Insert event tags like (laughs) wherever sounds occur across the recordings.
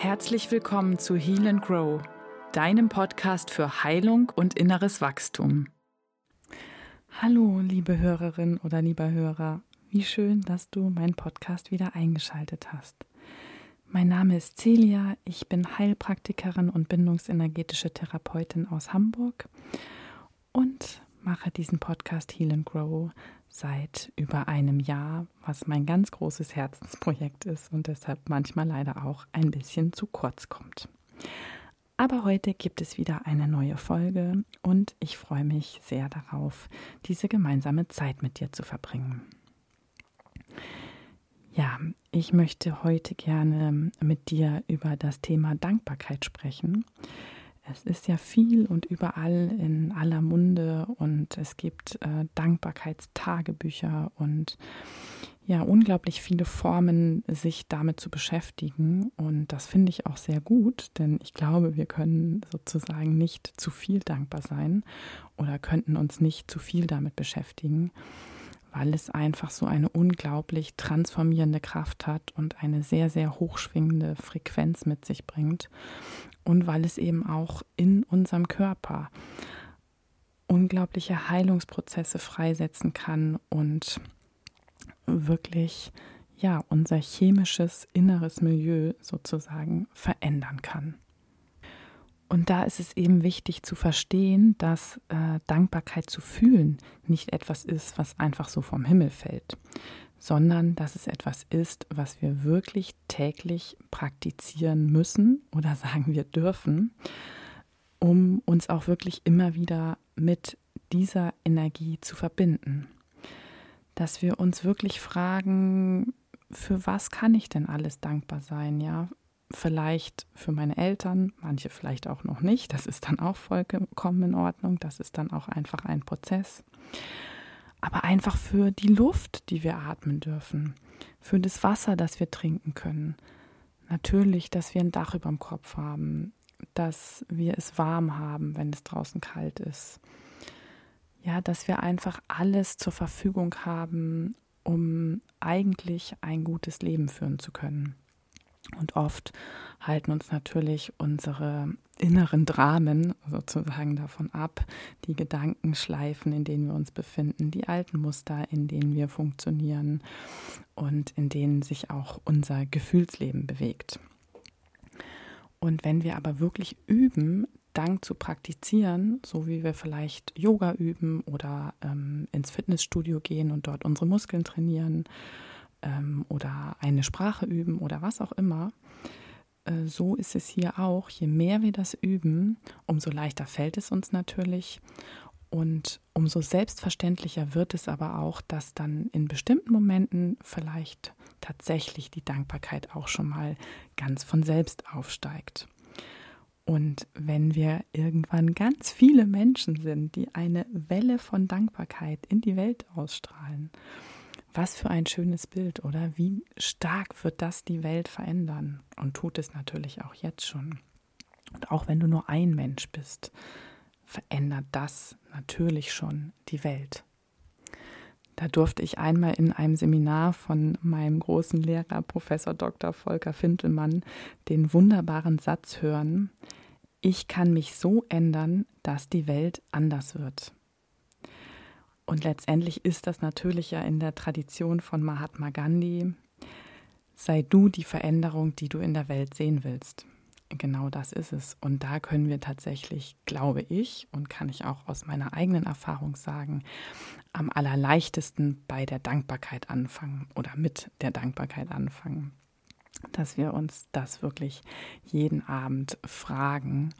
Herzlich willkommen zu Heal and Grow, deinem Podcast für Heilung und inneres Wachstum. Hallo, liebe Hörerin oder lieber Hörer, wie schön, dass du meinen Podcast wieder eingeschaltet hast. Mein Name ist Celia, ich bin Heilpraktikerin und bindungsenergetische Therapeutin aus Hamburg und mache diesen Podcast Heal and Grow seit über einem Jahr, was mein ganz großes Herzensprojekt ist und deshalb manchmal leider auch ein bisschen zu kurz kommt. Aber heute gibt es wieder eine neue Folge und ich freue mich sehr darauf, diese gemeinsame Zeit mit dir zu verbringen. Ja, ich möchte heute gerne mit dir über das Thema Dankbarkeit sprechen. Es ist ja viel und überall in aller Munde und es gibt äh, Dankbarkeitstagebücher und ja, unglaublich viele Formen, sich damit zu beschäftigen. Und das finde ich auch sehr gut, denn ich glaube, wir können sozusagen nicht zu viel dankbar sein oder könnten uns nicht zu viel damit beschäftigen weil es einfach so eine unglaublich transformierende Kraft hat und eine sehr, sehr hochschwingende Frequenz mit sich bringt und weil es eben auch in unserem Körper unglaubliche Heilungsprozesse freisetzen kann und wirklich ja unser chemisches inneres Milieu sozusagen verändern kann. Und da ist es eben wichtig zu verstehen, dass äh, Dankbarkeit zu fühlen nicht etwas ist, was einfach so vom Himmel fällt, sondern dass es etwas ist, was wir wirklich täglich praktizieren müssen oder (laughs) sagen wir dürfen, um uns auch wirklich immer wieder mit dieser Energie zu verbinden. Dass wir uns wirklich fragen, für was kann ich denn alles dankbar sein, ja? Vielleicht für meine Eltern, manche vielleicht auch noch nicht. Das ist dann auch vollkommen in Ordnung. Das ist dann auch einfach ein Prozess. Aber einfach für die Luft, die wir atmen dürfen, für das Wasser, das wir trinken können. Natürlich, dass wir ein Dach über dem Kopf haben, dass wir es warm haben, wenn es draußen kalt ist. Ja, dass wir einfach alles zur Verfügung haben, um eigentlich ein gutes Leben führen zu können. Und oft halten uns natürlich unsere inneren Dramen sozusagen davon ab, die Gedankenschleifen, in denen wir uns befinden, die alten Muster, in denen wir funktionieren und in denen sich auch unser Gefühlsleben bewegt. Und wenn wir aber wirklich üben, Dank zu praktizieren, so wie wir vielleicht Yoga üben oder ähm, ins Fitnessstudio gehen und dort unsere Muskeln trainieren ähm, oder eine Sprache üben oder was auch immer, äh, so ist es hier auch. Je mehr wir das üben, umso leichter fällt es uns natürlich. Und umso selbstverständlicher wird es aber auch, dass dann in bestimmten Momenten vielleicht tatsächlich die Dankbarkeit auch schon mal ganz von selbst aufsteigt. Und wenn wir irgendwann ganz viele Menschen sind, die eine Welle von Dankbarkeit in die Welt ausstrahlen, was für ein schönes Bild, oder? Wie stark wird das die Welt verändern? Und tut es natürlich auch jetzt schon. Und auch wenn du nur ein Mensch bist, verändert das natürlich schon die Welt. Da durfte ich einmal in einem Seminar von meinem großen Lehrer, Professor Dr. Volker Fintelmann, den wunderbaren Satz hören, ich kann mich so ändern, dass die Welt anders wird. Und letztendlich ist das natürlich ja in der Tradition von Mahatma Gandhi, sei du die Veränderung, die du in der Welt sehen willst. Genau das ist es. Und da können wir tatsächlich, glaube ich, und kann ich auch aus meiner eigenen Erfahrung sagen, am allerleichtesten bei der Dankbarkeit anfangen oder mit der Dankbarkeit anfangen. Dass wir uns das wirklich jeden Abend fragen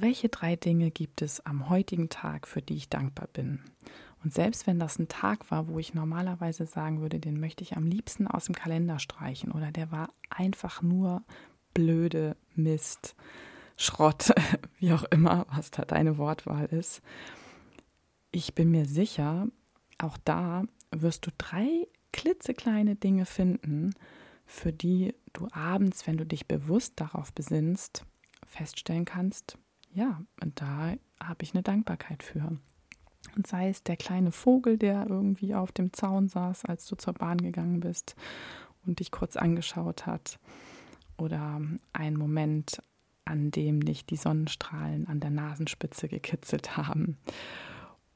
welche drei Dinge gibt es am heutigen Tag, für die ich dankbar bin? Und selbst wenn das ein Tag war, wo ich normalerweise sagen würde, den möchte ich am liebsten aus dem Kalender streichen oder der war einfach nur blöde Mist, Schrott, (laughs) wie auch immer, was da deine Wortwahl ist. Ich bin mir sicher, auch da wirst du drei klitzekleine Dinge finden, für die du abends, wenn du dich bewusst darauf besinnst, feststellen kannst, ja, und da habe ich eine Dankbarkeit für. Und sei es der kleine Vogel, der irgendwie auf dem Zaun saß, als du zur Bahn gegangen bist und dich kurz angeschaut hat. oder ein Moment, an dem dich die Sonnenstrahlen an der Nasenspitze gekitzelt haben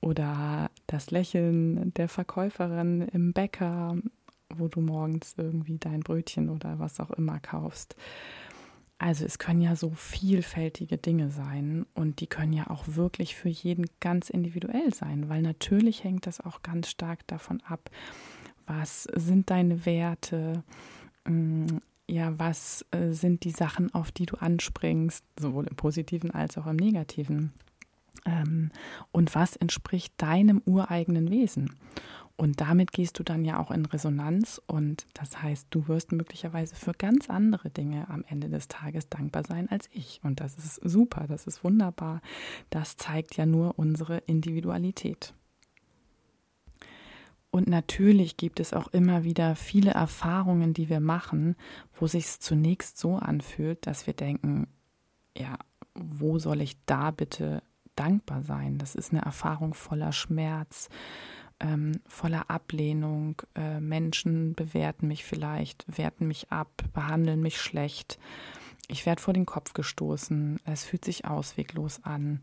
oder das Lächeln der Verkäuferin im Bäcker, wo du morgens irgendwie dein Brötchen oder was auch immer kaufst. Also es können ja so vielfältige Dinge sein und die können ja auch wirklich für jeden ganz individuell sein, weil natürlich hängt das auch ganz stark davon ab, was sind deine Werte, mm, ja, was äh, sind die Sachen, auf die du anspringst, sowohl im positiven als auch im negativen. Ähm, und was entspricht deinem ureigenen Wesen. Und damit gehst du dann ja auch in Resonanz und das heißt, du wirst möglicherweise für ganz andere Dinge am Ende des Tages dankbar sein als ich. Und das ist super, das ist wunderbar. Das zeigt ja nur unsere Individualität. Und natürlich gibt es auch immer wieder viele Erfahrungen, die wir machen, wo sich es zunächst so anfühlt, dass wir denken, ja, wo soll ich da bitte dankbar sein? Das ist eine Erfahrung voller Schmerz, ähm, voller Ablehnung. Äh, Menschen bewerten mich vielleicht, werten mich ab, behandeln mich schlecht. Ich werde vor den Kopf gestoßen. Es fühlt sich ausweglos an.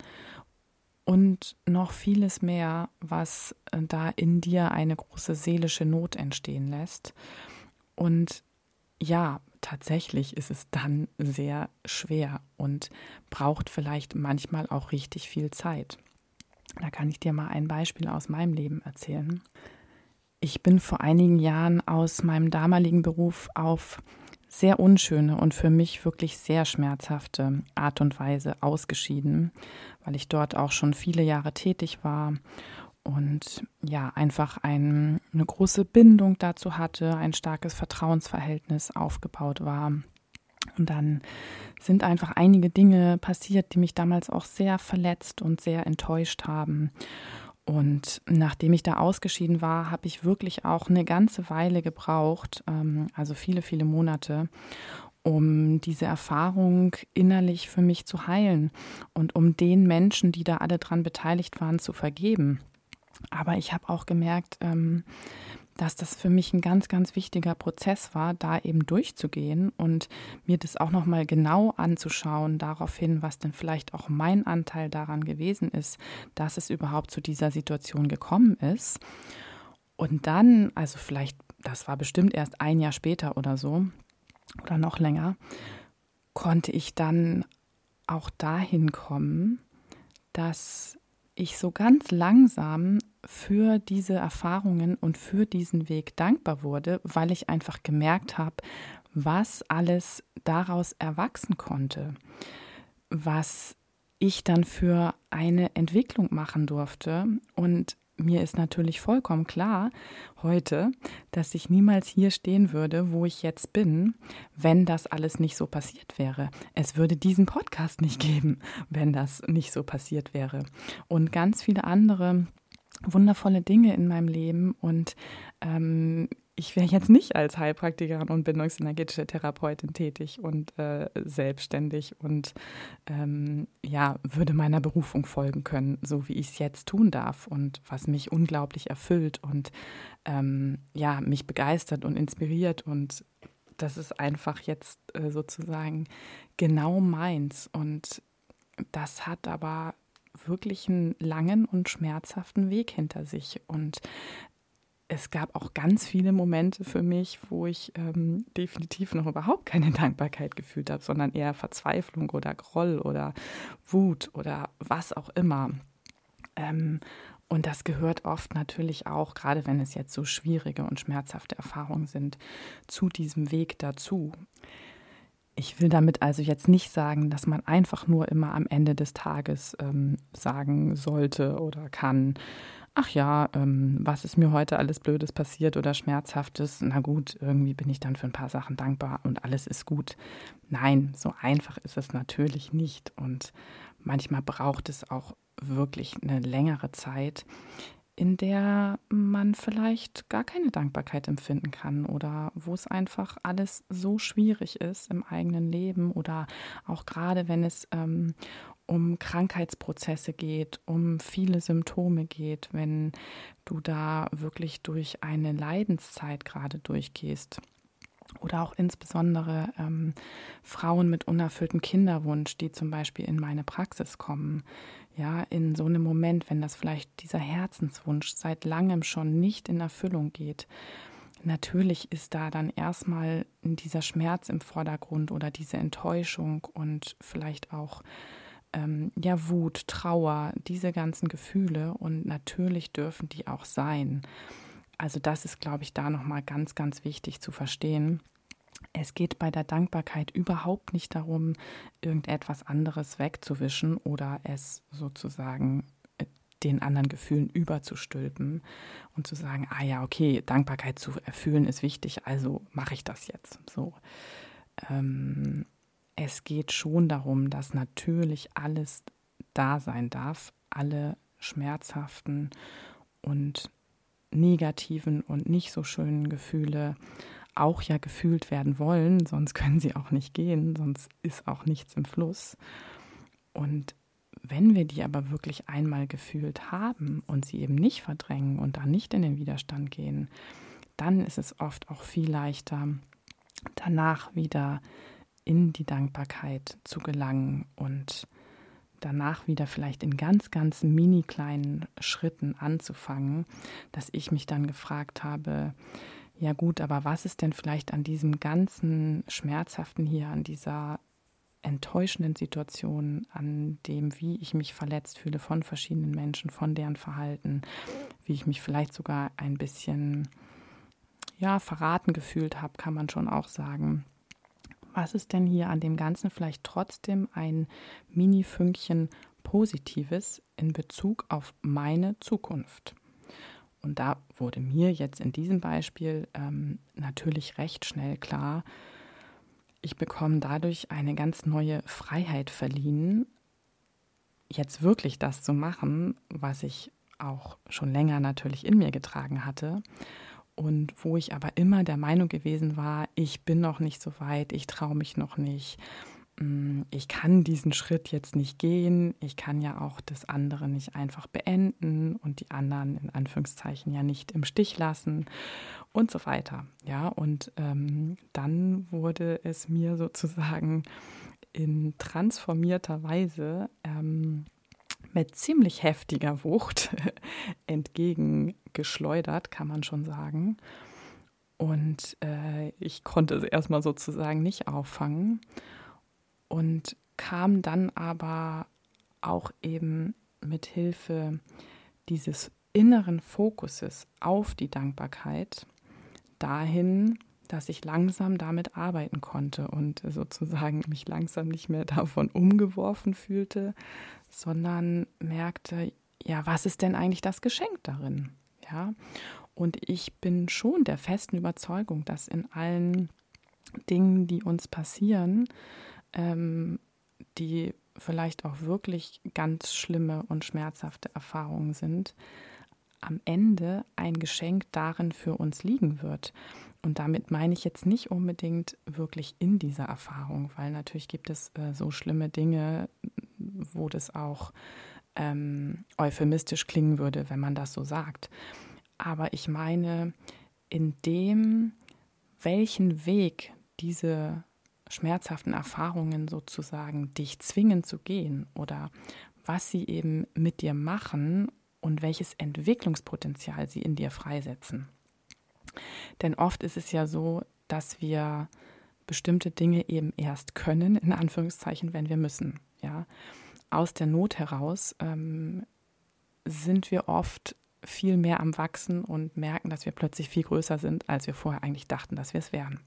Und noch vieles mehr, was äh, da in dir eine große seelische Not entstehen lässt. Und ja, tatsächlich ist es dann sehr schwer und braucht vielleicht manchmal auch richtig viel Zeit. Da kann ich dir mal ein Beispiel aus meinem Leben erzählen. Ich bin vor einigen Jahren aus meinem damaligen Beruf auf sehr unschöne und für mich wirklich sehr schmerzhafte Art und Weise ausgeschieden, weil ich dort auch schon viele Jahre tätig war und ja, einfach ein, eine große Bindung dazu hatte, ein starkes Vertrauensverhältnis aufgebaut war und dann sind einfach einige Dinge passiert, die mich damals auch sehr verletzt und sehr enttäuscht haben. Und nachdem ich da ausgeschieden war, habe ich wirklich auch eine ganze Weile gebraucht, ähm, also viele, viele Monate, um diese Erfahrung innerlich für mich zu heilen und um den Menschen, die da alle dran beteiligt waren, zu vergeben. Aber ich habe auch gemerkt, ähm, dass das für mich ein ganz, ganz wichtiger Prozess war, da eben durchzugehen und mir das auch nochmal genau anzuschauen, darauf hin, was denn vielleicht auch mein Anteil daran gewesen ist, dass es überhaupt zu dieser Situation gekommen ist. Und dann, also vielleicht, das war bestimmt erst ein Jahr später oder so, oder noch länger, konnte ich dann auch dahin kommen, dass ich so ganz langsam für diese Erfahrungen und für diesen Weg dankbar wurde, weil ich einfach gemerkt habe, was alles daraus erwachsen konnte, was ich dann für eine Entwicklung machen durfte. Und mir ist natürlich vollkommen klar heute, dass ich niemals hier stehen würde, wo ich jetzt bin, wenn das alles nicht so passiert wäre. Es würde diesen Podcast nicht geben, wenn das nicht so passiert wäre. Und ganz viele andere wundervolle Dinge in meinem Leben und ähm, ich wäre jetzt nicht als Heilpraktikerin und bindungsenergetische Therapeutin tätig und äh, selbstständig und ähm, ja, würde meiner Berufung folgen können, so wie ich es jetzt tun darf und was mich unglaublich erfüllt und ähm, ja, mich begeistert und inspiriert und das ist einfach jetzt äh, sozusagen genau meins und das hat aber wirklich einen langen und schmerzhaften Weg hinter sich und es gab auch ganz viele Momente für mich, wo ich ähm, definitiv noch überhaupt keine (laughs) Dankbarkeit gefühlt habe, sondern eher Verzweiflung oder Groll oder Wut oder was auch immer. Ähm, und das gehört oft natürlich auch, gerade wenn es jetzt so schwierige und schmerzhafte Erfahrungen sind, zu diesem Weg dazu. Ich will damit also jetzt nicht sagen, dass man einfach nur immer am Ende des Tages ähm, sagen sollte oder kann, ach ja, ähm, was ist mir heute alles Blödes passiert oder Schmerzhaftes? Na gut, irgendwie bin ich dann für ein paar Sachen dankbar und alles ist gut. Nein, so einfach ist es natürlich nicht. Und manchmal braucht es auch wirklich eine längere Zeit, in der man vielleicht gar keine Dankbarkeit empfinden kann oder wo es einfach alles so schwierig ist im eigenen Leben oder auch gerade wenn es ähm, um Krankheitsprozesse geht, um viele Symptome geht, wenn du da wirklich durch eine Leidenszeit gerade durchgehst. Oder auch insbesondere ähm, Frauen mit unerfülltem Kinderwunsch, die zum Beispiel in meine Praxis kommen. Ja, in so einem Moment, wenn das vielleicht dieser Herzenswunsch seit langem schon nicht in Erfüllung geht. Natürlich ist da dann erstmal dieser Schmerz im Vordergrund oder diese Enttäuschung und vielleicht auch ähm, ja Wut, Trauer, diese ganzen Gefühle und natürlich dürfen die auch sein. Also das ist, glaube ich, da nochmal ganz, ganz wichtig zu verstehen. Es geht bei der Dankbarkeit überhaupt nicht darum, irgendetwas anderes wegzuwischen oder es sozusagen äh, den anderen Gefühlen überzustülpen und zu sagen, ah ja, okay, Dankbarkeit zu erfüllen ist wichtig, also mache ich das jetzt. So. Ähm, es geht schon darum, dass natürlich alles da sein darf, alle schmerzhaften und negativen und nicht so schönen Gefühle auch ja gefühlt werden wollen, sonst können sie auch nicht gehen, sonst ist auch nichts im Fluss. Und wenn wir die aber wirklich einmal gefühlt haben und sie eben nicht verdrängen und da nicht in den Widerstand gehen, dann ist es oft auch viel leichter, danach wieder in die Dankbarkeit zu gelangen und danach wieder vielleicht in ganz, ganz mini kleinen Schritten anzufangen, dass ich mich dann gefragt habe, ja gut, aber was ist denn vielleicht an diesem ganzen Schmerzhaften hier, an dieser enttäuschenden Situation, an dem, wie ich mich verletzt fühle von verschiedenen Menschen, von deren Verhalten, wie ich mich vielleicht sogar ein bisschen ja, verraten gefühlt habe, kann man schon auch sagen was ist denn hier an dem Ganzen vielleicht trotzdem ein Mini-Fünkchen Positives in Bezug auf meine Zukunft? Und da wurde mir jetzt in diesem Beispiel ähm, natürlich recht schnell klar, ich bekomme dadurch eine ganz neue Freiheit verliehen, jetzt wirklich das zu machen, was ich auch schon länger natürlich in mir getragen hatte und wo ich aber immer der Meinung gewesen war, ich bin noch nicht so weit, ich traue mich noch nicht, mm, ich kann diesen Schritt jetzt nicht gehen, ich kann ja auch das andere nicht einfach beenden und die anderen in Anführungszeichen ja nicht im Stich lassen und so weiter. Ja, und ähm, dann wurde es mir sozusagen in transformierter Weise ähm, mit ziemlich heftiger Wucht (laughs) entgegengeschleudert, kann man schon sagen. Und äh, ich konnte es erstmal sozusagen nicht auffangen und kam dann aber auch eben mit Hilfe dieses inneren Fokuses auf die Dankbarkeit dahin, dass ich langsam damit arbeiten konnte und sozusagen mich langsam nicht mehr davon umgeworfen fühlte, sondern merkte, ja, was ist denn eigentlich das Geschenk darin? Ja, und ich bin schon der festen Überzeugung, dass in allen Dingen, die uns passieren, ähm, die vielleicht auch wirklich ganz schlimme und schmerzhafte Erfahrungen sind, am Ende ein Geschenk darin für uns liegen wird. Und damit meine ich jetzt nicht unbedingt wirklich in dieser Erfahrung, weil natürlich gibt es äh, so schlimme Dinge, wo das auch ähm, euphemistisch klingen würde, wenn man das so sagt. Aber ich meine, in dem, welchen Weg diese schmerzhaften Erfahrungen sozusagen dich zwingen zu gehen oder was sie eben mit dir machen und welches Entwicklungspotenzial sie in dir freisetzen. Denn oft ist es ja so, dass wir bestimmte Dinge eben erst können, in Anführungszeichen, wenn wir müssen. Ja, aus der Not heraus ähm, sind wir oft viel mehr am Wachsen und merken, dass wir plötzlich viel größer sind, als wir vorher eigentlich dachten, dass wir es wären.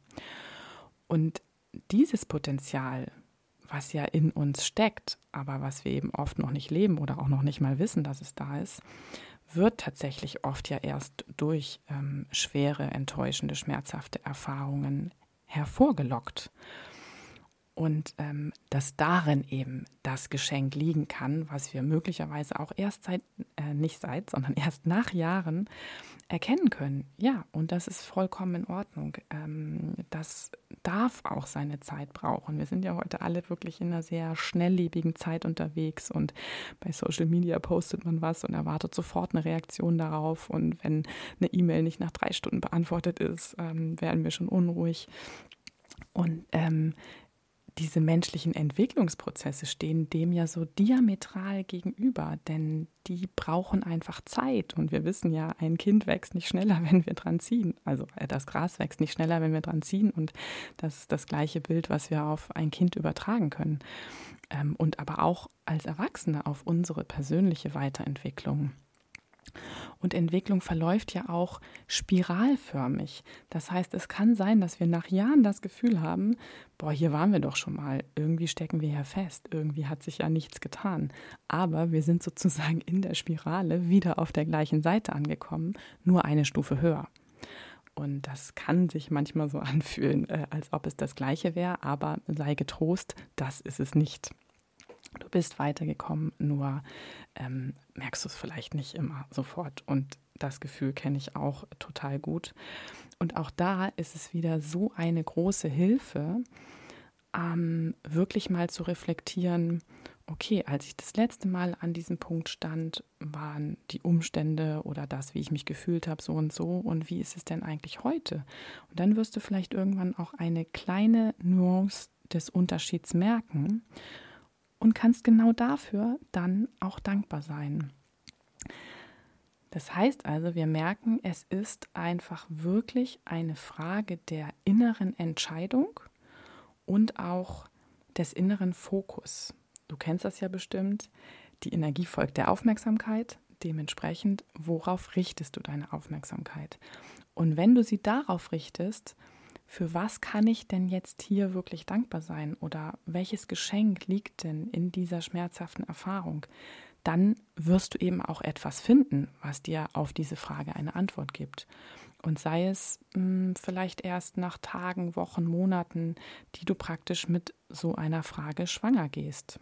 Und dieses Potenzial, was ja in uns steckt, aber was wir eben oft noch nicht leben oder auch noch nicht mal wissen, dass es da ist, wird tatsächlich oft ja erst durch ähm, schwere, enttäuschende, schmerzhafte Erfahrungen hervorgelockt. und ähm, dass darin eben das Geschenk liegen kann, was wir möglicherweise auch erst seit, äh, nicht seit, sondern erst nach Jahren erkennen können. Ja, und das ist vollkommen in Ordnung. Ähm, das darf auch seine Zeit brauchen. Wir sind ja heute alle wirklich in einer sehr schnelllebigen Zeit unterwegs und bei Social Media postet man was und erwartet sofort eine Reaktion darauf. Und wenn eine E-Mail nicht nach drei Stunden beantwortet ist, ähm, werden wir schon unruhig. Und ähm, diese menschlichen Entwicklungsprozesse stehen dem ja so diametral gegenüber, denn die brauchen einfach Zeit. Und wir wissen ja, ein Kind wächst nicht schneller, (laughs) wenn wir dran ziehen. Also äh, das Gras wächst nicht schneller, wenn wir dran ziehen. Und das ist das gleiche Bild, was wir auf ein Kind übertragen können. Ähm, und aber auch als Erwachsene auf unsere persönliche Weiterentwicklung. Und Entwicklung verläuft ja auch spiralförmig. Das heißt, es kann sein, dass wir nach Jahren das Gefühl haben, boah, hier waren wir doch schon mal, irgendwie stecken wir ja fest, irgendwie hat sich ja nichts getan. Aber wir sind sozusagen in der Spirale wieder auf der gleichen Seite angekommen, nur eine Stufe höher. Und das kann sich manchmal so (laughs) anfühlen, äh, als ob es das gleiche wäre, aber sei getrost, das ist es nicht. Du bist weitergekommen, nur ähm, merkst du es vielleicht nicht immer sofort. Und das Gefühl kenne ich auch total gut. Und auch da ist es wieder so eine große Hilfe, ähm, wirklich mal zu reflektieren, okay, als ich das letzte Mal an diesem Punkt stand, waren die Umstände oder das, wie ich mich gefühlt habe, so und so. Und wie ist es denn eigentlich heute? Und dann wirst du vielleicht irgendwann auch eine kleine Nuance des Unterschieds merken und kannst genau dafür dann auch dankbar sein. Das heißt also, wir merken, es ist einfach wirklich eine Frage der inneren Entscheidung und auch des inneren Fokus. Du kennst das ja bestimmt. Die Energie folgt der Aufmerksamkeit. Dementsprechend, worauf richtest du deine Aufmerksamkeit? Und wenn du sie darauf richtest, für was kann ich denn jetzt hier wirklich dankbar sein oder welches Geschenk liegt denn in dieser schmerzhaften Erfahrung, dann wirst du eben auch etwas finden, was dir auf diese Frage eine Antwort gibt. Und sei es mh, hm, vielleicht erst nach Tagen, Wochen, Monaten, die du praktisch mit so einer Frage schwanger gehst.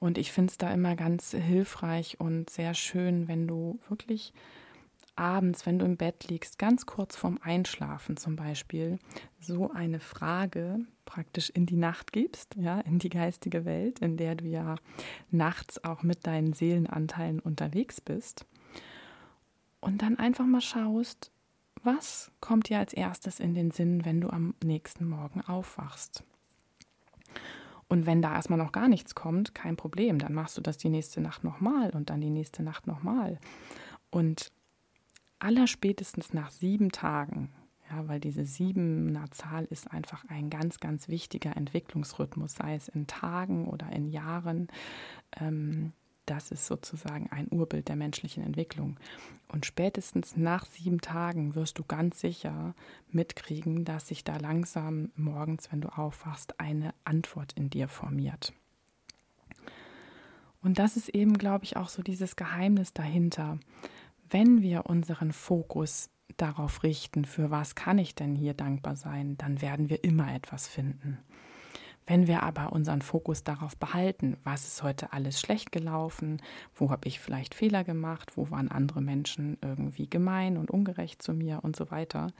Und ich finde es da immer ganz hilfreich und sehr schön, wenn du wirklich abends, wenn du im Bett liegst, ganz kurz vorm Einschlafen zum Beispiel, so eine Frage praktisch in die Nacht gibst, ja, in die geistige Welt, in der du ja nachts auch mit deinen Seelenanteilen unterwegs bist. Und dann einfach mal schaust, was kommt dir als erstes in den Sinn, wenn du am nächsten Morgen aufwachst? Und wenn da erstmal noch gar nichts kommt, kein Problem, dann machst du das die nächste Nacht nochmal und dann die nächste Nacht nochmal. Und allerspätestens nach sieben Tagen, ja, weil diese siebener Zahl ist einfach ein ganz, ganz wichtiger Entwicklungsrhythmus, sei es in Tagen oder in Jahren. Ähm, das ist sozusagen ein Urbild der menschlichen Entwicklung. Und spätestens nach sieben Tagen wirst du ganz sicher mitkriegen, dass sich da langsam morgens, wenn du aufwachst, eine Antwort in dir formiert. Und das ist eben, glaube ich, auch so dieses Geheimnis dahinter wenn wir unseren Fokus darauf richten, für was kann ich denn hier dankbar sein, dann werden wir immer etwas finden. Wenn wir aber unseren Fokus darauf behalten, was ist heute alles schlecht gelaufen, wo habe ich vielleicht Fehler gemacht, wo waren andere Menschen irgendwie gemein und ungerecht zu mir und so weiter,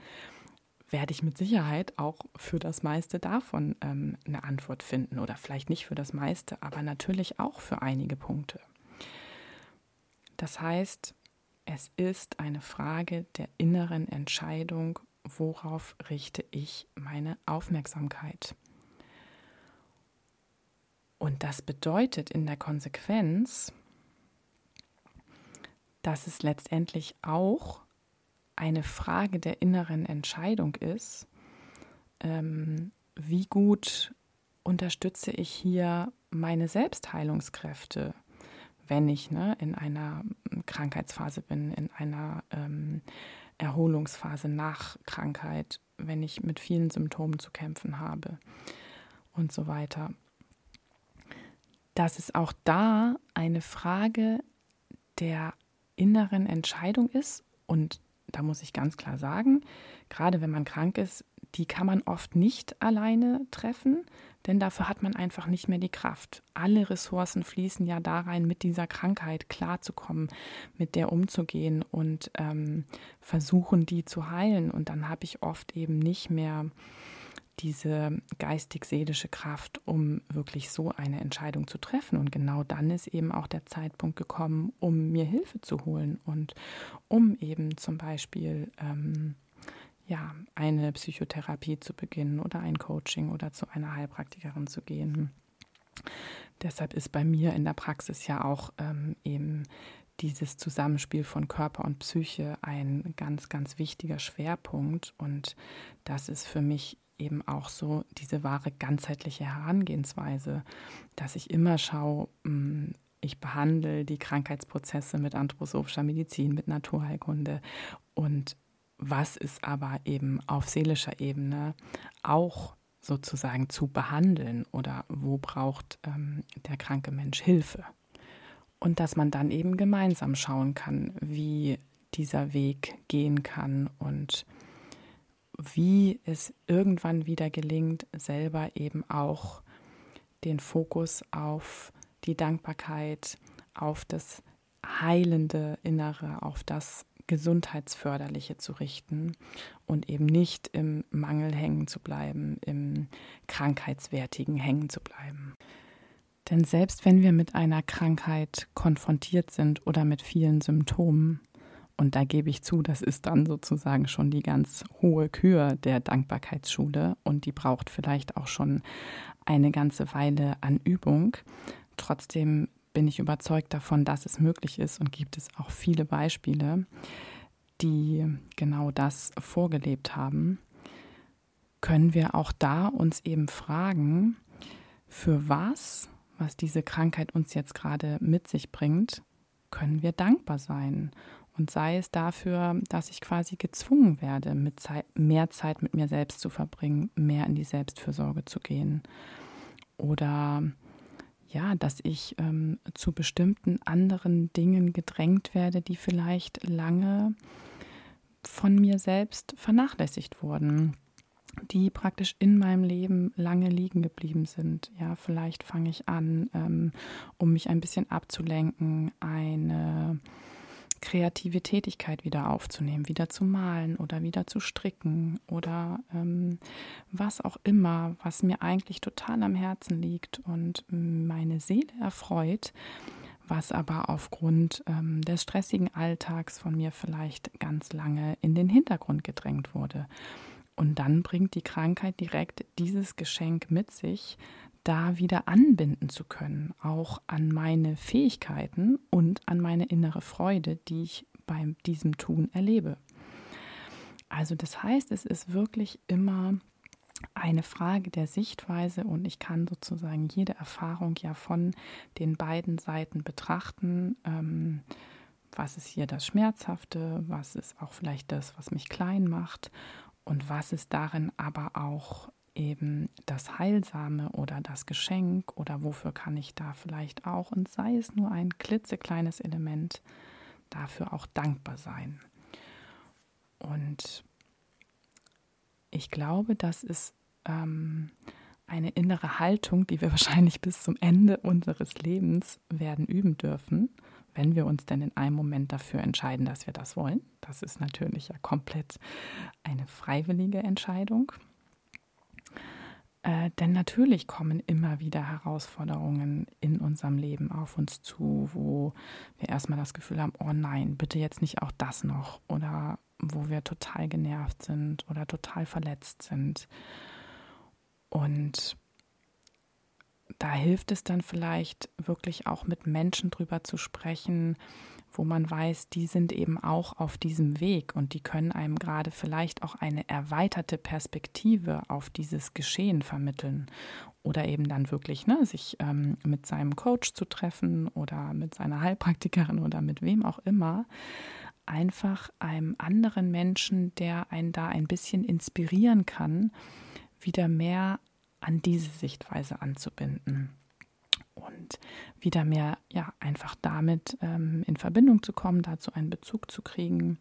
werde ich mit Sicherheit auch für das meiste davon ähm, eine Antwort finden oder vielleicht nicht für das meiste, aber natürlich auch für einige Punkte. Das heißt, es ist eine Frage der inneren Entscheidung, worauf richte ich meine Aufmerksamkeit. Und das bedeutet in der Konsequenz, dass es letztendlich auch eine Frage der inneren Entscheidung ist, ähm, wie gut unterstütze ich hier meine Selbstheilungskräfte, wenn ich ne, in einer Krankheitsphase bin, in einer ähm, Erholungsphase nach Krankheit, wenn ich mit vielen Symptomen zu kämpfen habe und so weiter. Dass es auch da eine Frage der inneren Entscheidung ist und da muss ich ganz klar sagen, gerade wenn man krank ist, die kann man oft nicht alleine treffen, denn dafür hat man einfach nicht mehr die Kraft. Alle Ressourcen fließen ja da rein, mit dieser Krankheit klarzukommen, mit der umzugehen und ähm, versuchen, die zu heilen. Und dann habe ich oft eben nicht mehr diese geistig-seelische Kraft, um wirklich so eine Entscheidung zu treffen. Und genau dann ist eben auch der Zeitpunkt gekommen, um mir Hilfe zu holen und um eben zum Beispiel ähm, ja, eine Psychotherapie zu beginnen oder ein Coaching oder zu einer Heilpraktikerin zu gehen. Deshalb ist bei mir in der Praxis ja auch ähm, eben dieses Zusammenspiel von Körper und Psyche ein ganz, ganz wichtiger Schwerpunkt. Und das ist für mich eben auch so diese wahre ganzheitliche Herangehensweise, dass ich immer schaue, hm, ich behandle die Krankheitsprozesse mit anthroposophischer Medizin, mit Naturheilkunde und was ist aber eben auf seelischer Ebene auch sozusagen zu behandeln oder wo braucht ähm, der kranke Mensch Hilfe. Und dass man dann eben gemeinsam schauen kann, wie dieser Weg gehen kann und wie es irgendwann wieder gelingt, selber eben auch den Fokus auf die Dankbarkeit, auf das heilende Innere, auf das Gesundheitsförderliche zu richten und eben nicht im Mangel hängen zu bleiben, im Krankheitswertigen hängen zu bleiben. Denn selbst wenn wir mit einer Krankheit konfrontiert sind oder mit vielen Symptomen, und da gebe ich zu, das ist dann sozusagen schon die ganz hohe Kür der Dankbarkeitsschule und die braucht vielleicht auch schon eine ganze Weile an Übung. Trotzdem bin ich überzeugt davon, dass es möglich ist und gibt es auch viele Beispiele, die genau das vorgelebt haben, können wir auch da uns eben fragen, für was, was diese Krankheit uns jetzt gerade mit sich bringt, können wir dankbar sein. Und sei es dafür, dass ich quasi gezwungen werde, Zeit, mehr Zeit mit mir selbst zu verbringen, mehr in die Selbstfürsorge zu gehen. Oder ja, dass ich ähm, zu bestimmten anderen Dingen gedrängt werde, die vielleicht lange von mir selbst vernachlässigt wurden, die praktisch in meinem Leben lange liegen geblieben sind. Ja, vielleicht fange ich an, ähm, um mich ein bisschen abzulenken, eine kreative Tätigkeit wieder aufzunehmen, wieder zu malen oder wieder zu stricken oder ähm, was auch immer, was mir eigentlich total am Herzen liegt und meine Seele erfreut, was aber aufgrund ähm, des stressigen Alltags von mir vielleicht ganz lange in den Hintergrund gedrängt wurde. Und dann bringt die Krankheit direkt dieses Geschenk mit sich, da wieder anbinden zu können, auch an meine Fähigkeiten und an meine innere Freude, die ich bei diesem Tun erlebe. Also das heißt, es ist wirklich immer eine Frage der Sichtweise und ich kann sozusagen jede Erfahrung ja von den beiden Seiten betrachten. Ähm, was ist hier das Schmerzhafte, was ist auch vielleicht das, was mich klein macht und was ist darin aber auch eben das Heilsame oder das Geschenk oder wofür kann ich da vielleicht auch, und sei es nur ein klitzekleines Element, dafür auch dankbar sein. Und ich glaube, das ist ähm, eine innere Haltung, die wir (laughs) wahrscheinlich bis zum Ende unseres Lebens werden üben dürfen, wenn wir uns denn in einem Moment dafür entscheiden, dass wir das wollen. Das ist natürlich ja komplett eine freiwillige Entscheidung. Äh, denn natürlich kommen immer wieder Herausforderungen in unserem Leben auf uns zu, wo wir erstmal das Gefühl haben, oh nein, bitte jetzt nicht auch das noch. Oder wo wir total genervt sind oder total verletzt sind. Und da hilft es dann vielleicht wirklich auch mit Menschen drüber zu sprechen, wo man weiß, die sind eben auch auf diesem Weg und die können einem gerade vielleicht auch eine erweiterte Perspektive auf dieses Geschehen vermitteln. Oder eben dann wirklich ne, sich ähm, mit seinem Coach zu treffen oder mit seiner Heilpraktikerin oder mit wem auch immer, einfach einem anderen Menschen, der einen da ein bisschen inspirieren kann, wieder mehr an diese Sichtweise anzubinden und wieder mehr, ja, einfach damit ähm, in Verbindung zu kommen, dazu einen Bezug zu kriegen.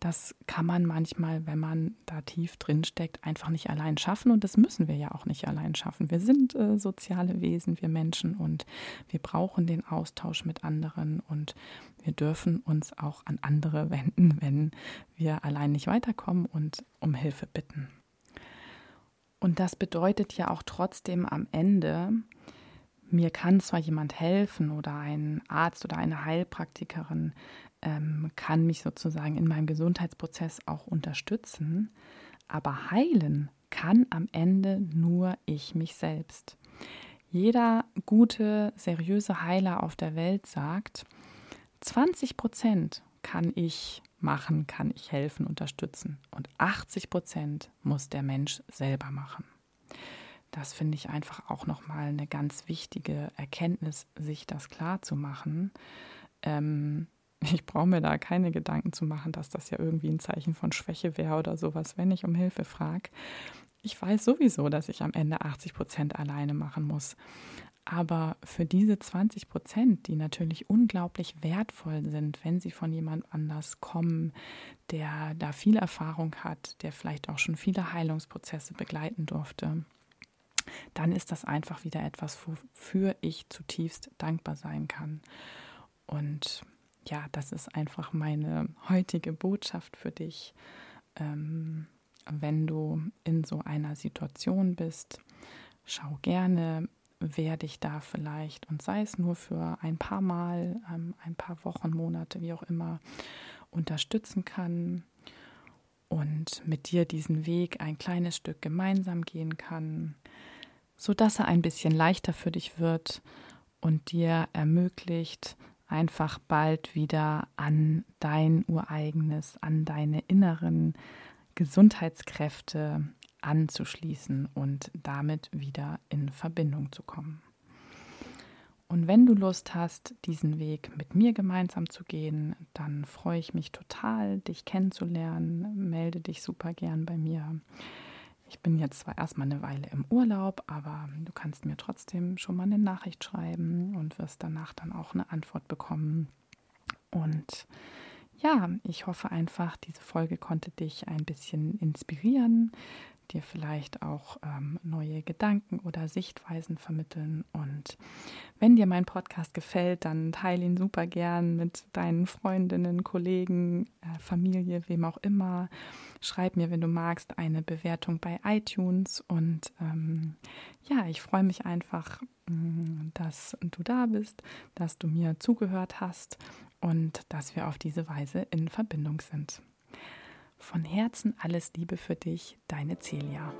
das kann man manchmal, wenn man da tief drin steckt, einfach nicht allein schaffen. Und das müssen wir ja auch nicht allein schaffen. Wir sind äh, soziale Wesen, wir Menschen, und wir brauchen den Austausch mit anderen. Und wir dürfen uns auch an andere (laughs) wenden, wenn wir allein nicht weiterkommen und um Hilfe bitten. Und das bedeutet ja auch trotzdem am Ende, mir kann zwar jemand helfen oder ein Arzt oder eine Heilpraktikerin ähm, kann mich sozusagen in meinem Gesundheitsprozess auch unterstützen, aber heilen kann am Ende nur ich mich selbst. Jeder gute, seriöse Heiler auf der Welt sagt, 20 Prozent kann ich machen, kann ich helfen, unterstützen und 80 Prozent muss der Mensch selber machen. Das finde ich einfach auch nochmal eine ganz wichtige Erkenntnis, sich das klar zu machen. Ähm, (laughs) ich brauche mir da keine Gedanken zu machen, dass das ja irgendwie ein Zeichen von Schwäche wäre oder sowas, wenn ich um Hilfe frage. Ich weiß sowieso, dass ich am Ende 80 Prozent alleine machen muss. Aber für diese 20 Prozent, die natürlich unglaublich wertvoll sind, wenn sie von jemand anders kommen, der da viel Erfahrung hat, der vielleicht auch schon viele Heilungsprozesse begleiten durfte, dann ist das einfach wieder etwas, wofür ich zutiefst dankbar sein kann. Und ja, das ist einfach meine heutige Botschaft für dich. Ähm, wenn du in so einer Situation bist, schau gerne, wer dich da vielleicht und sei es nur für ein paar Mal, ähm, ein paar Wochen, Monate, wie auch immer, unterstützen kann und mit dir diesen Weg ein kleines Stück gemeinsam gehen kann sodass er ein bisschen leichter für dich wird und dir ermöglicht, einfach bald wieder an dein ureigenes, an deine inneren Gesundheitskräfte anzuschließen und damit wieder in Verbindung zu kommen. Und wenn du Lust hast, diesen Weg mit mir gemeinsam zu gehen, dann freue ich mich total, dich kennenzulernen. Melde dich super gern bei mir. Ich bin jetzt zwar erstmal eine Weile im Urlaub, aber du kannst mir trotzdem schon mal eine Nachricht schreiben und wirst danach dann auch eine Antwort bekommen. Und ja, ich hoffe einfach, diese Folge konnte dich ein bisschen inspirieren, dir vielleicht auch ähm, neue Gedanken oder Sichtweisen vermitteln. Und wenn dir mein Podcast gefällt, dann teile ihn super gern mit deinen Freundinnen, Kollegen, äh, Familie, wem auch immer. Schreib mir, wenn du magst, eine Bewertung bei iTunes. Und ähm, ja, ich freue mich einfach, mm, dass du da bist, dass du mir zugehört hast und dass wir auf diese Weise in Verbindung sind. Von Herzen alles Liebe für dich, deine Celia.